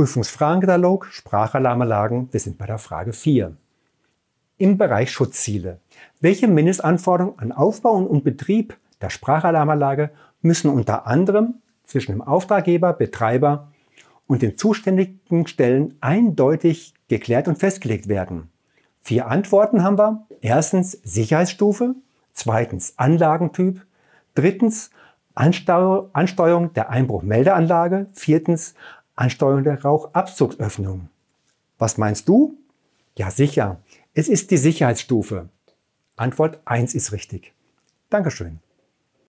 Prüfungsfragenkatalog Sprachalarmanlagen. Wir sind bei der Frage 4. Im Bereich Schutzziele. Welche Mindestanforderungen an Aufbau und Betrieb der Sprachalarmanlage müssen unter anderem zwischen dem Auftraggeber, Betreiber und den zuständigen Stellen eindeutig geklärt und festgelegt werden? Vier Antworten haben wir. Erstens Sicherheitsstufe, zweitens Anlagentyp, drittens Ansteuerung der Einbruchmeldeanlage, viertens Ansteuerung der Rauchabzugsöffnung. Was meinst du? Ja sicher, es ist die Sicherheitsstufe. Antwort 1 ist richtig. Dankeschön.